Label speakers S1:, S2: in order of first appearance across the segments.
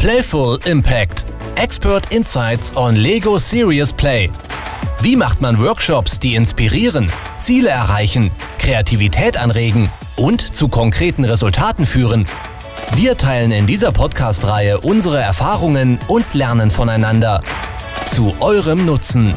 S1: Playful Impact. Expert Insights on Lego Serious Play. Wie macht man Workshops, die inspirieren, Ziele erreichen, Kreativität anregen und zu konkreten Resultaten führen? Wir teilen in dieser Podcast-Reihe unsere Erfahrungen und lernen voneinander. Zu eurem Nutzen.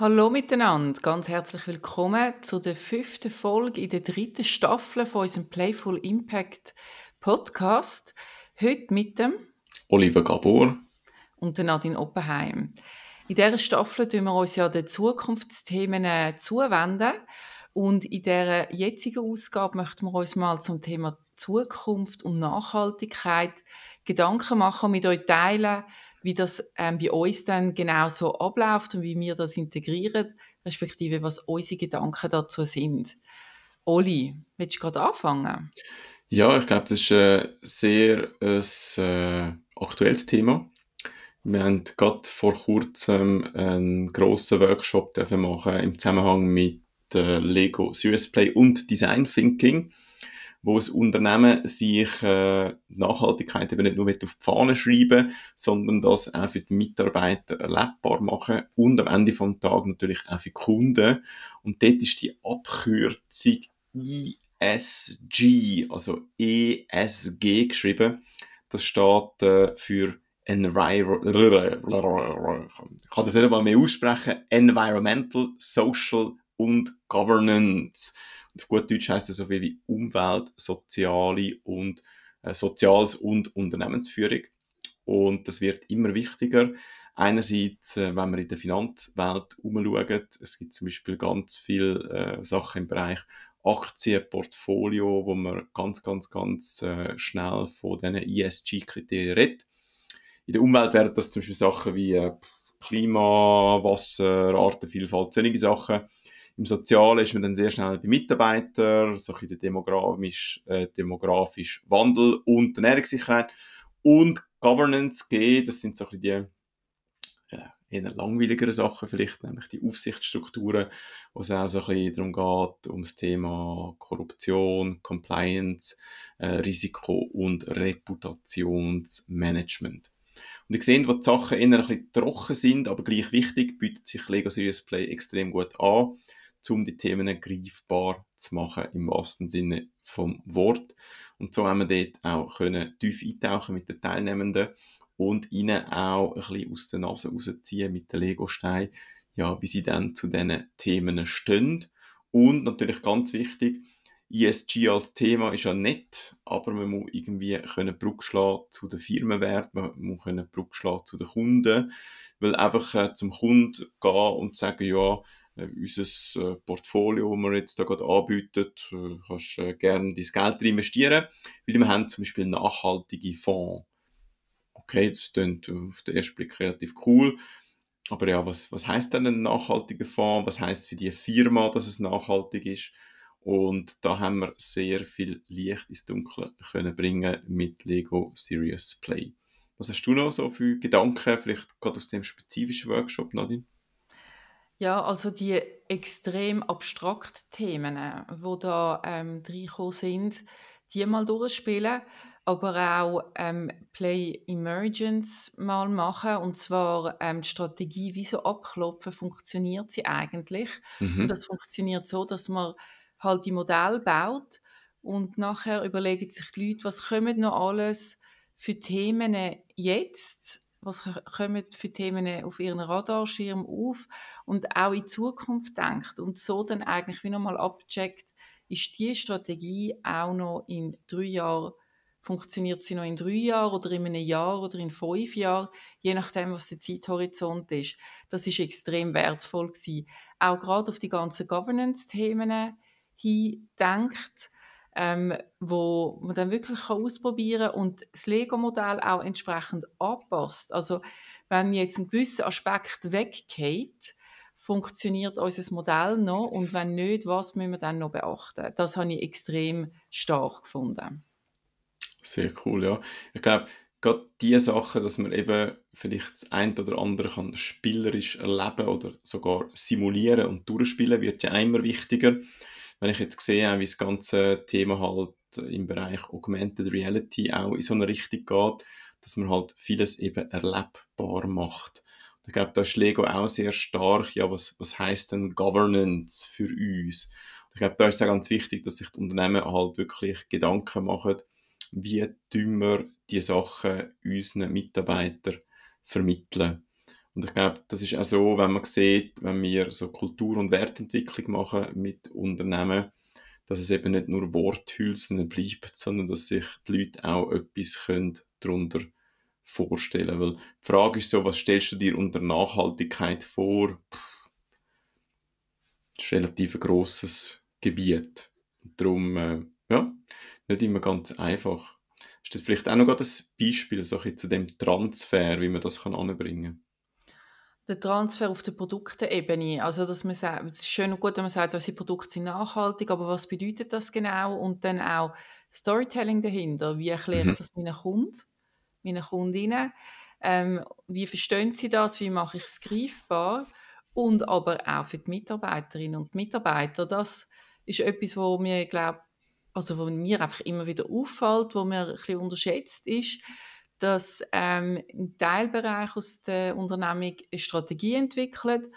S2: Hallo miteinander, ganz herzlich willkommen zu der fünften Folge in der dritten Staffel von unserem Playful Impact Podcast. Heute mit dem
S3: Oliver Gabor
S2: und der Nadine Oppenheim. In dieser Staffel tun wir uns ja den Zukunftsthemen äh, zuwenden und in der jetzigen Ausgabe möchten wir uns mal zum Thema Zukunft und Nachhaltigkeit Gedanken machen und mit euch teilen, wie das ähm, bei uns dann genau so abläuft und wie wir das integrieren, respektive was unsere Gedanken dazu sind. Oli, willst du gerade anfangen?
S3: Ja, ich glaube, das ist ein sehr ein, äh, aktuelles Thema. Wir haben gerade vor kurzem einen grossen Workshop machen im Zusammenhang mit äh, Lego Serious Play und Design Thinking wo das Unternehmen sich äh, Nachhaltigkeit eben nicht nur auf die Fahne schreiben, sondern das auch für die Mitarbeiter erlebbar machen und am Ende vom Tag natürlich auch für die Kunden. Und dort ist die Abkürzung ESG, also ESG geschrieben. Das steht äh, für Enviro ich kann das nicht einmal mehr aussprechen, Environmental, Social und Governance. Und auf gut Deutsch heißt das so viel wie Umwelt, soziale und äh, Soziales und Unternehmensführung. Und das wird immer wichtiger. Einerseits, äh, wenn wir in der Finanzwelt umschauen, es gibt zum Beispiel ganz viele äh, Sachen im Bereich Aktienportfolio, wo man ganz, ganz, ganz äh, schnell von diesen ESG-Kriterien redet. In der Umwelt wären das zum Beispiel Sachen wie äh, Klima, Wasser, Artenvielfalt, solche Sachen. Im Sozialen ist man dann sehr schnell bei Mitarbeitern, so ein demografisch, äh, demografisch Wandel und Ernährungssicherheit. Und Governance G, das sind so ein die ja, eher langweiligeren Sachen vielleicht, nämlich die Aufsichtsstrukturen, wo es auch so ein bisschen darum geht, um das Thema Korruption, Compliance, äh, Risiko und Reputationsmanagement. Und ihr seht, wo die Sachen eher ein bisschen trocken sind, aber gleich wichtig, bietet sich Lego Serious Play extrem gut an um die Themen greifbar zu machen, im wahrsten Sinne vom Wort. Und so haben wir dort auch können tief eintauchen mit den Teilnehmenden und ihnen auch ein bisschen aus der Nase rausziehen mit den Lego-Steinen, ja, wie sie dann zu diesen Themen stehen. Und natürlich ganz wichtig, ESG als Thema ist ja nett, aber man muss irgendwie können schlagen zu den Firmenwert, man muss können schlagen zu den Kunden, weil einfach äh, zum Kunden gehen und sagen, ja, äh, unser äh, Portfolio, das wir jetzt da gerade anbieten, äh, kannst äh, gerne dein Geld investieren, weil wir haben zum Beispiel nachhaltige Fonds. Okay, das klingt auf den ersten Blick relativ cool. Aber ja, was, was heißt denn ein nachhaltiger Fonds? Was heißt für die Firma, dass es nachhaltig ist? Und da haben wir sehr viel Licht ins Dunkle können bringen mit Lego Serious Play. Was hast du noch so für Gedanken, vielleicht gerade aus dem spezifischen Workshop, Nadine?
S2: Ja, also die extrem abstrakten Themen, die da ähm, reingekommen sind, die mal durchspielen, aber auch ähm, Play Emergence mal machen und zwar ähm, die Strategie, wie so abklopfen, funktioniert sie eigentlich? Mhm. Und das funktioniert so, dass man halt die Modell baut und nachher überlegen sich die Leute, was kommen noch alles für Themen jetzt was kommen für Themen auf ihren Radarschirm auf und auch in Zukunft denkt und so dann eigentlich wie nochmal abcheckt, ist die Strategie auch noch in drei Jahren, funktioniert sie noch in drei Jahren oder in einem Jahr oder in fünf Jahren, je nachdem, was der Zeithorizont ist. Das ist extrem wertvoll gewesen. Auch gerade auf die ganzen Governance-Themen hin denkt, ähm, wo man dann wirklich kann ausprobieren kann und das Lego-Modell auch entsprechend anpasst. Also wenn jetzt ein gewisser Aspekt weggeht, funktioniert unser Modell noch und wenn nicht, was müssen wir dann noch beachten? Das habe ich extrem stark gefunden.
S3: Sehr cool, ja. Ich glaube, gerade die Sachen, dass man eben vielleicht das ein oder andere kann spielerisch erleben oder sogar simulieren und durchspielen, wird ja immer wichtiger. Wenn ich jetzt sehe, wie das ganze Thema halt im Bereich Augmented Reality auch in so eine Richtung geht, dass man halt vieles eben erlebbar macht. Und ich glaube, da ist Lego auch sehr stark, ja, was, was heißt denn Governance für uns? Und ich glaube, da ist es auch ganz wichtig, dass sich die Unternehmen halt wirklich Gedanken machen, wie tun wir die Sachen unseren Mitarbeitern vermitteln. Und ich glaube, das ist auch so, wenn man sieht, wenn wir so Kultur- und Wertentwicklung machen mit Unternehmen, dass es eben nicht nur Worthülsen bleibt, sondern dass sich die Leute auch etwas können darunter vorstellen. Weil die Frage ist so, was stellst du dir unter Nachhaltigkeit vor? Das ist relativ ein grosses Gebiet. Und darum, äh, ja, nicht immer ganz einfach. Ist das vielleicht auch noch ein Beispiel so zu dem Transfer, wie man das kann anbringen kann?
S2: Der Transfer auf der Produktebene. Also, dass man sagt, es ist schön und gut, wenn man sagt, unsere Produkte sind nachhaltig, aber was bedeutet das genau? Und dann auch Storytelling dahinter. Wie erkläre ich mhm. das meinen Kunden, meinen Kundinnen? Ähm, wie verstehen sie das? Wie mache ich es greifbar? Und aber auch für die Mitarbeiterinnen und Mitarbeiter. Das ist etwas, wo mir, glaube also wo mir einfach immer wieder auffällt, wo mir ein bisschen unterschätzt ist dass ähm, ein Teilbereich aus der Unternehmung eine Strategie entwickelt.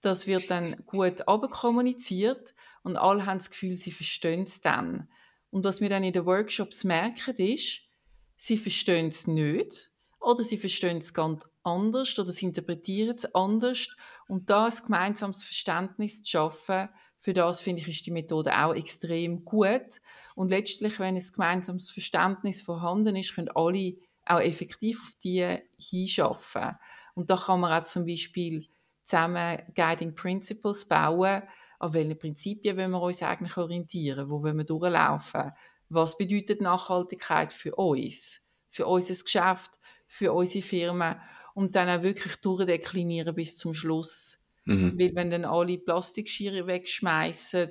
S2: Das wird dann gut kommuniziert und alle haben das Gefühl, sie verstehen es dann. Und was wir dann in den Workshops merken, ist, sie verstehen es nicht oder sie verstehen es ganz anders oder sie interpretieren es anders. Und da ein gemeinsames Verständnis zu schaffen, für das finde ich, ist die Methode auch extrem gut. Und letztlich, wenn ein gemeinsames Verständnis vorhanden ist, können alle auch effektiv auf die hinschaffen. Und da kann man auch zum Beispiel zusammen Guiding Principles bauen, an welchen Prinzipien wollen wir uns eigentlich orientieren, wo wollen wir durchlaufen, was bedeutet Nachhaltigkeit für uns, für unser Geschäft, für unsere Firmen und dann auch wirklich durchdeklinieren bis zum Schluss. Mhm. Weil wenn dann alle Plastikschere wegschmeißen,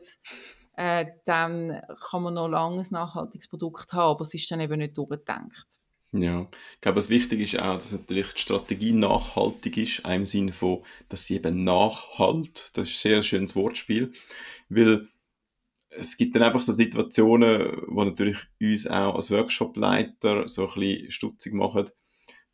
S2: äh, dann kann man noch lange ein nachhaltiges Produkt haben, aber es ist dann eben nicht durchgedacht.
S3: Ja, ich glaube, was wichtig ist auch, dass natürlich die Strategie nachhaltig ist, im Sinne von, dass sie eben nachhalt, das ist ein sehr schönes Wortspiel, weil es gibt dann einfach so Situationen, wo natürlich uns auch als Workshopleiter so ein bisschen stutzig machen.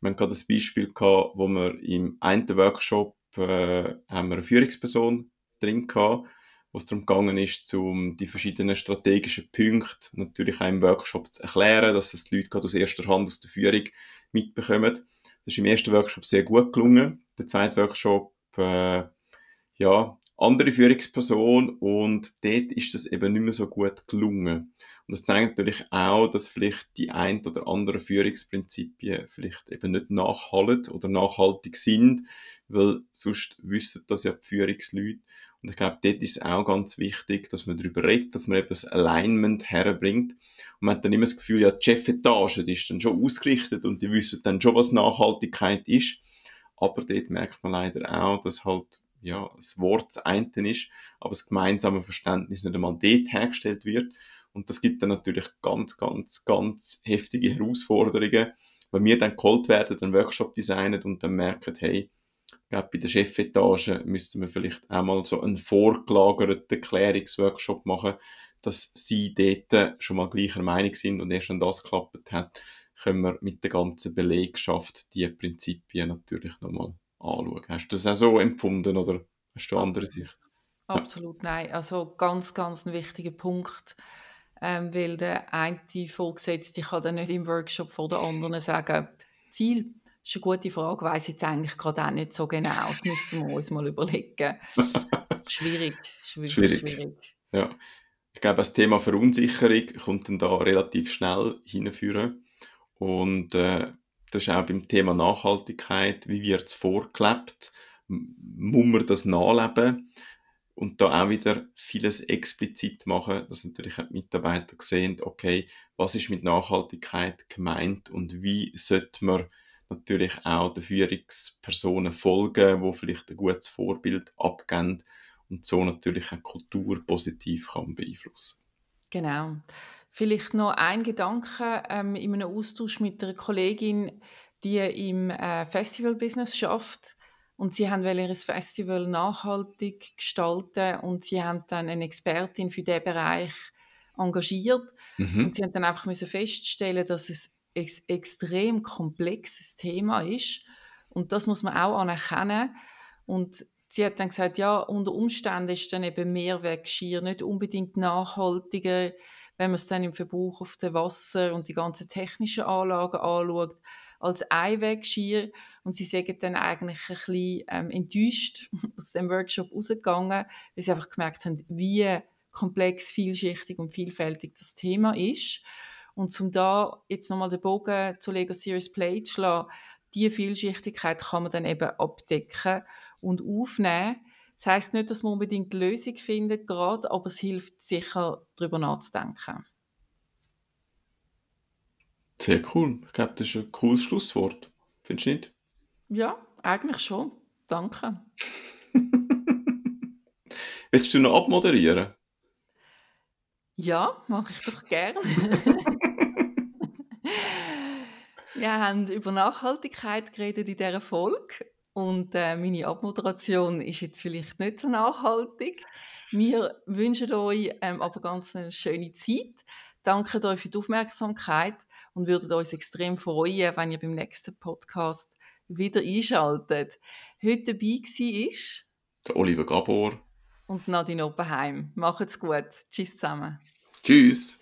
S3: Wir haben gerade ein Beispiel gehabt, wo wir im einen Workshop äh, haben wir eine Führungsperson drin gehabt, wo es darum gegangen ist, um die verschiedenen strategischen Punkte natürlich auch im Workshop zu erklären, dass das die Leute gerade aus erster Hand aus der Führung mitbekommen. Das ist im ersten Workshop sehr gut gelungen. Der zweite Workshop, äh, ja, andere Führungsperson und dort ist das eben nicht mehr so gut gelungen. Und das zeigt natürlich auch, dass vielleicht die ein oder anderen Führungsprinzipien vielleicht eben nicht nachhalten oder nachhaltig sind, weil sonst wissen das ja die Führungsleute und ich glaube, dort ist es auch ganz wichtig, dass man darüber redet, dass man eben das Alignment herbringt. Und man hat dann immer das Gefühl, ja, die Chefetage, die ist dann schon ausgerichtet und die wissen dann schon, was Nachhaltigkeit ist. Aber dort merkt man leider auch, dass halt, ja, das Wort das eine ist, aber das gemeinsame Verständnis nicht einmal dort hergestellt wird. Und das gibt dann natürlich ganz, ganz, ganz heftige Herausforderungen, wenn wir dann geholt werden, einen Workshop designen und dann merken, hey, glaube, bei der Chefetage müsste man vielleicht einmal so einen vorgelagerten Klärungsworkshop machen, dass sie dort schon mal gleicher Meinung sind und erst wenn das geklappt hat, können wir mit der ganzen Belegschaft die Prinzipien natürlich nochmal anschauen. Hast du das auch so empfunden oder hast du eine andere Sicht?
S2: Absolut, ja. nein. Also ganz, ganz ein wichtiger Punkt, ähm, weil der eine Vorgesetzte kann dann nicht im Workshop vor der anderen sagen, Ziel das ist eine gute Frage, weiß jetzt eigentlich gerade auch nicht so genau. Das müssten wir uns mal überlegen. schwierig, schwierig, schwierig, schwierig.
S3: Ja. Ich glaube, das Thema Verunsicherung kommt dann da relativ schnell hinführen. Und äh, das ist auch beim Thema Nachhaltigkeit, wie wird es vorgelebt, muss man das nachleben und da auch wieder vieles explizit machen, dass natürlich auch die Mitarbeiter sehen, okay, was ist mit Nachhaltigkeit gemeint und wie sollte man natürlich auch den Führungspersonen folgen, wo vielleicht ein gutes Vorbild abgeben und so natürlich eine Kultur positiv kann beeinflussen.
S2: Genau. Vielleicht noch ein Gedanke ähm, in einem Austausch mit einer Kollegin, die im äh, Festival-Business schafft und sie haben ihr Festival nachhaltig gestalten und sie haben dann eine Expertin für diesen Bereich engagiert mhm. und sie haben dann einfach müssen feststellen, dass es ein extrem komplexes Thema ist und das muss man auch anerkennen und sie hat dann gesagt, ja, unter Umständen ist dann eben Mehrweggeschirr nicht unbedingt nachhaltiger wenn man es dann im Verbrauch auf dem Wasser und die ganzen technischen Anlagen anschaut, als Einwegskier. Und sie sind dann eigentlich ein bisschen ähm, enttäuscht aus dem Workshop rausgegangen, weil sie einfach gemerkt haben, wie komplex, vielschichtig und vielfältig das Thema ist. Und zum da jetzt nochmal den Bogen zu Lego Series Play zu schlagen, diese Vielschichtigkeit kann man dann eben abdecken und aufnehmen. Das heißt nicht, dass man unbedingt die Lösung findet, gerade, aber es hilft sicher, darüber nachzudenken.
S3: Sehr cool. Ich glaube, das ist ein cooles Schlusswort. Findest du nicht?
S2: Ja, eigentlich schon. Danke.
S3: Willst du noch abmoderieren?
S2: Ja, mache ich doch gerne. Wir haben über Nachhaltigkeit geredet in dieser Folge und äh, meine Abmoderation ist jetzt vielleicht nicht so nachhaltig. Wir wünschen euch ähm, aber ganz eine schöne Zeit. Danke euch für die Aufmerksamkeit und würden uns extrem freuen, wenn ihr beim nächsten Podcast wieder einschaltet. Heute dabei war
S3: der Oliver Gabor
S2: und Nadine Oppenheim. Macht's gut. Tschüss zusammen.
S3: Tschüss.